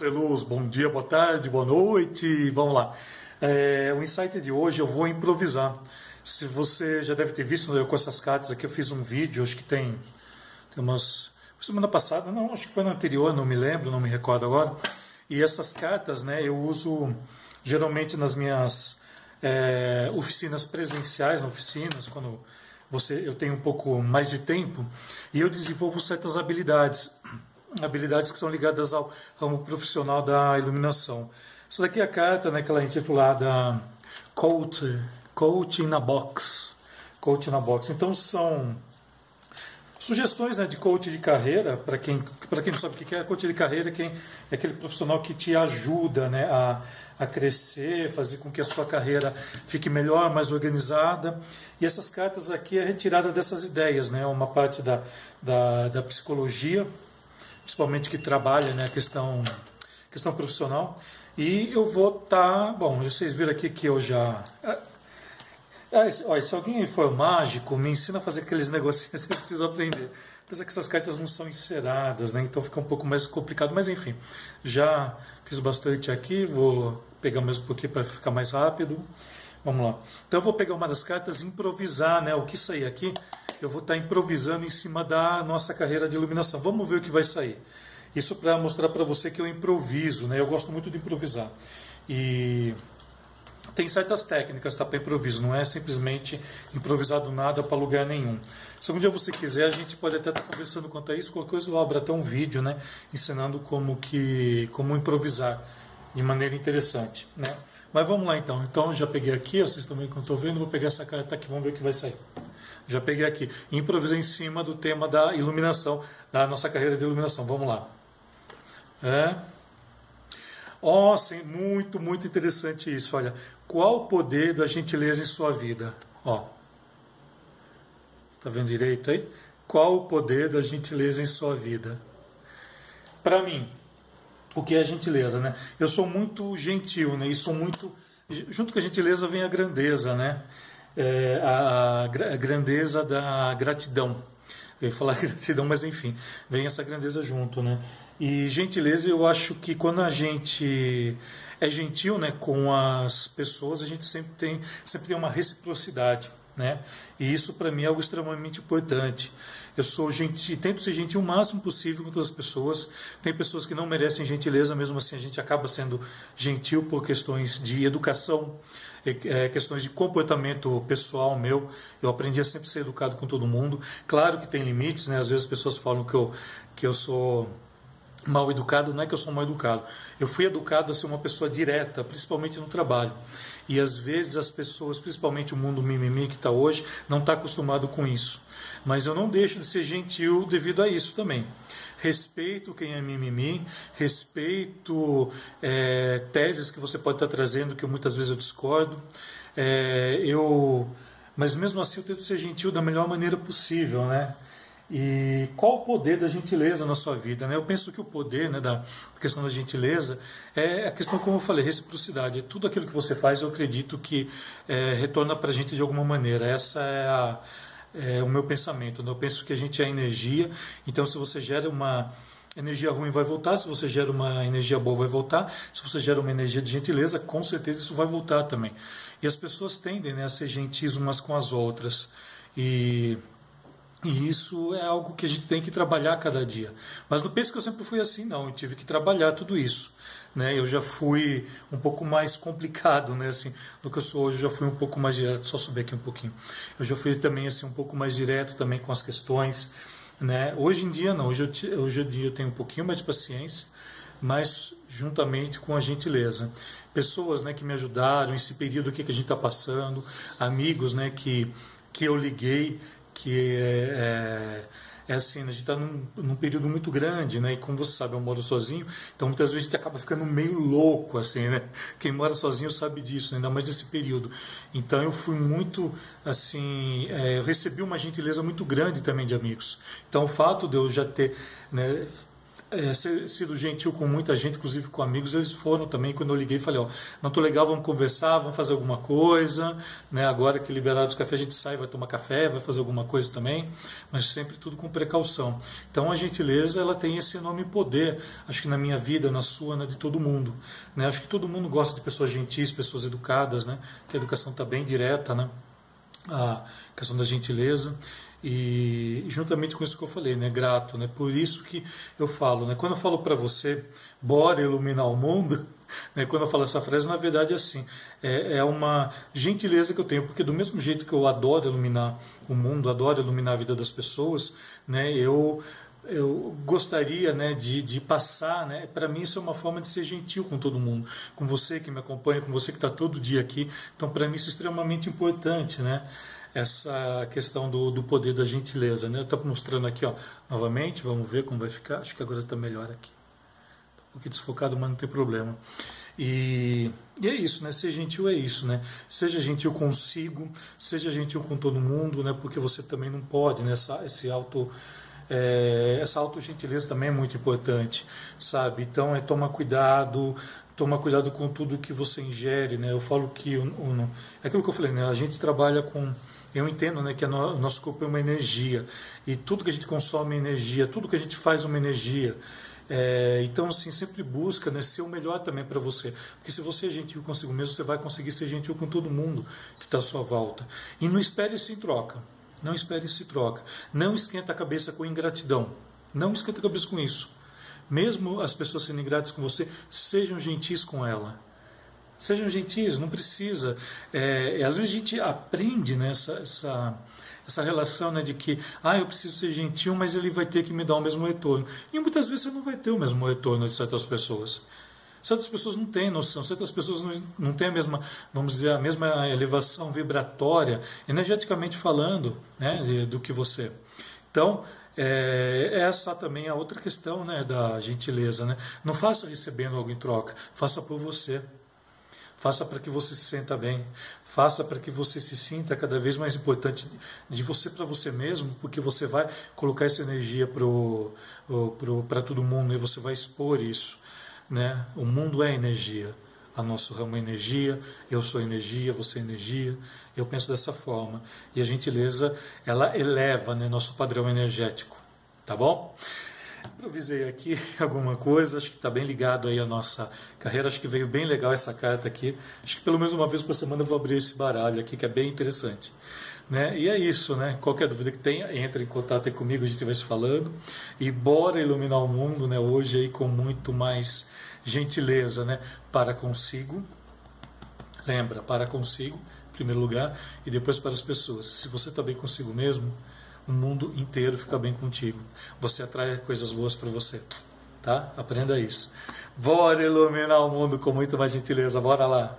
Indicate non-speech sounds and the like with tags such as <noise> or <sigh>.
Luz, bom dia, boa tarde, boa noite. Vamos lá. É, o insight de hoje eu vou improvisar. Se você já deve ter visto eu com essas cartas aqui, eu fiz um vídeo, acho que tem, tem umas. Semana passada, não, acho que foi na anterior, não me lembro, não me recordo agora. E essas cartas, né, eu uso geralmente nas minhas é, oficinas presenciais, oficinas, quando você, eu tenho um pouco mais de tempo, e eu desenvolvo certas habilidades habilidades que são ligadas ao ramo profissional da iluminação. Essa daqui é a carta, né, que ela é intitulada Coach, Coach in a Box. Coach na Box. Então são sugestões né, de coach de carreira, para quem, quem não sabe o que é coach de carreira, quem é aquele profissional que te ajuda né, a, a crescer, fazer com que a sua carreira fique melhor, mais organizada. E essas cartas aqui é retirada dessas ideias, né, uma parte da, da, da psicologia, principalmente que trabalha né, a questão, questão profissional. E eu vou estar. Tá, bom, vocês viram aqui que eu já. É, é, olha, se alguém for mágico, me ensina a fazer aqueles <laughs> negocinhos que eu preciso aprender. Apesar que essas cartas não são enceradas, né? então fica um pouco mais complicado. Mas enfim, já fiz bastante aqui, vou pegar mais um pouquinho para ficar mais rápido. Vamos lá. Então eu vou pegar uma das cartas e improvisar, né? O que sair aqui eu vou estar improvisando em cima da nossa carreira de iluminação. Vamos ver o que vai sair. Isso para mostrar para você que eu improviso, né? Eu gosto muito de improvisar. E tem certas técnicas tá, para improviso, não é simplesmente improvisar do nada para lugar nenhum. Se algum dia você quiser, a gente pode até estar tá conversando quanto a isso, qualquer coisa eu abro até um vídeo, né, ensinando como que como improvisar de maneira interessante, né? Mas vamos lá então. Então já peguei aqui, vocês também que estão vendo, vou pegar essa carta aqui, vamos ver o que vai sair. Já peguei aqui. Improvisei em cima do tema da iluminação, da nossa carreira de iluminação. Vamos lá. É. Ó, sim, muito, muito interessante isso. Olha, qual o poder da gentileza em sua vida? Ó. Está vendo direito aí? Qual o poder da gentileza em sua vida? Para mim, o que é gentileza, né? Eu sou muito gentil, né? E sou muito junto com a gentileza vem a grandeza, né? É, a, a grandeza da gratidão. Eu ia falar <laughs> gratidão, mas enfim, vem essa grandeza junto, né? E gentileza, eu acho que quando a gente é gentil, né, com as pessoas, a gente sempre tem, sempre tem uma reciprocidade, né? E isso para mim é algo extremamente importante. Eu sou gentil, tento ser gentil o máximo possível com todas as pessoas. Tem pessoas que não merecem gentileza, mesmo assim a gente acaba sendo gentil por questões de educação, é, questões de comportamento pessoal meu. Eu aprendi a sempre ser educado com todo mundo. Claro que tem limites, né? Às vezes as pessoas falam que eu, que eu sou mal educado, não é que eu sou mal educado. Eu fui educado a ser uma pessoa direta, principalmente no trabalho. E às vezes as pessoas, principalmente o mundo mimimi que está hoje, não está acostumado com isso. Mas eu não deixo de ser gentil devido a isso também. Respeito quem é mimimi, respeito é, teses que você pode estar tá trazendo que muitas vezes eu discordo. É, eu, mas mesmo assim eu tento ser gentil da melhor maneira possível, né? E qual o poder da gentileza na sua vida? Né? Eu penso que o poder né, da questão da gentileza é a questão, como eu falei, reciprocidade. Tudo aquilo que você faz, eu acredito que é, retorna para a gente de alguma maneira. Essa é, a, é, o meu pensamento. Né? Eu penso que a gente é energia, então se você gera uma energia ruim vai voltar, se você gera uma energia boa vai voltar, se você gera uma energia de gentileza, com certeza isso vai voltar também. E as pessoas tendem né, a ser gentis umas com as outras. E e isso é algo que a gente tem que trabalhar cada dia. Mas não pense que eu sempre fui assim, não. Eu tive que trabalhar tudo isso. Né? Eu já fui um pouco mais complicado, né? Assim, do que eu sou hoje. Eu já fui um pouco mais direto. Só subir aqui um pouquinho. Eu já fui também assim um pouco mais direto também com as questões. Né? Hoje em dia não. Hoje, eu, hoje em dia eu tenho um pouquinho mais de paciência, mas juntamente com a gentileza. Pessoas, né, que me ajudaram esse período que a gente está passando, amigos, né, que que eu liguei que é, é, é assim, a gente está num, num, período muito grande, né? E como você sabe, eu moro sozinho, então muitas vezes a gente acaba ficando meio louco, assim, né? Quem mora sozinho sabe disso, ainda mais nesse período. Então eu fui muito, assim, é, recebi uma gentileza muito grande também de amigos. Então o fato de eu já ter, né? É, ser, sido gentil com muita gente, inclusive com amigos, eles foram também. Quando eu liguei, falei: Ó, não tô legal, vamos conversar, vamos fazer alguma coisa. Né? Agora que liberaram os cafés, a gente sai, vai tomar café, vai fazer alguma coisa também, mas sempre tudo com precaução. Então a gentileza ela tem esse enorme poder, acho que na minha vida, na sua, na de todo mundo. Né? Acho que todo mundo gosta de pessoas gentis, pessoas educadas, né? que a educação está bem direta, né? a questão da gentileza. E juntamente com isso que eu falei, né, grato, né? Por isso que eu falo, né? Quando eu falo para você, bora iluminar o mundo, <laughs> né? Quando eu falo essa frase, na verdade é assim, é, é uma gentileza que eu tenho, porque do mesmo jeito que eu adoro iluminar o mundo, adoro iluminar a vida das pessoas, né? Eu eu gostaria né, de, de passar, né, para mim isso é uma forma de ser gentil com todo mundo, com você que me acompanha, com você que está todo dia aqui, então para mim isso é extremamente importante, né? Essa questão do, do poder da gentileza. Né? Eu estou mostrando aqui ó, novamente, vamos ver como vai ficar. Acho que agora está melhor aqui. Estou um pouquinho desfocado, mas não tem problema. E, e, é isso, né? Ser gentil é isso, né? Seja gentil consigo, seja gentil com todo mundo, né? Porque você também não pode, né? Essa, esse auto, é, essa autogentileza também é muito importante, sabe? Então é tomar cuidado, tomar cuidado com tudo que você ingere, né? Eu falo que o, é aquilo que eu falei, né? A gente trabalha com eu entendo né, que o nosso corpo é uma energia e tudo que a gente consome é energia, tudo que a gente faz é uma energia. É, então, assim, sempre busca né, ser o melhor também para você. Porque se você é gentil consigo mesmo, você vai conseguir ser gentil com todo mundo que está à sua volta. E não espere isso em troca. Não espere em troca. Não esquenta a cabeça com ingratidão. Não esquenta a cabeça com isso. Mesmo as pessoas sendo ingratas com você, sejam gentis com ela. Sejam gentis, não precisa. É, às vezes a gente aprende né, essa, essa, relação né, de que ah, eu preciso ser gentil, mas ele vai ter que me dar o mesmo retorno. E muitas vezes você não vai ter o mesmo retorno de certas pessoas. Certas pessoas não têm noção, certas pessoas não, não têm a mesma, vamos dizer, a mesma elevação vibratória, energeticamente falando, né, do que você. Então, é, essa também é a outra questão né, da gentileza. Né? Não faça recebendo algo em troca, faça por você. Faça para que você se sinta bem. Faça para que você se sinta cada vez mais importante de você para você mesmo, porque você vai colocar essa energia para todo mundo e você vai expor isso. Né? O mundo é energia. A nosso ramo é energia, eu sou energia, você é energia. Eu penso dessa forma. E a gentileza, ela eleva né, nosso padrão energético. Tá bom? Improvisei aqui <laughs> alguma coisa, acho que está bem ligado aí à nossa carreira, acho que veio bem legal essa carta aqui. Acho que pelo menos uma vez por semana eu vou abrir esse baralho aqui, que é bem interessante. Né? E é isso, né? Qualquer dúvida que tenha, entre em contato aí comigo, a gente vai se falando. E bora iluminar o mundo, né? Hoje aí com muito mais gentileza, né? Para consigo, lembra, para consigo, em primeiro lugar, e depois para as pessoas. Se você está bem consigo mesmo, o mundo inteiro fica bem contigo. Você atrai coisas boas para você. Tá? Aprenda isso. Bora iluminar o mundo com muito mais gentileza. Bora lá.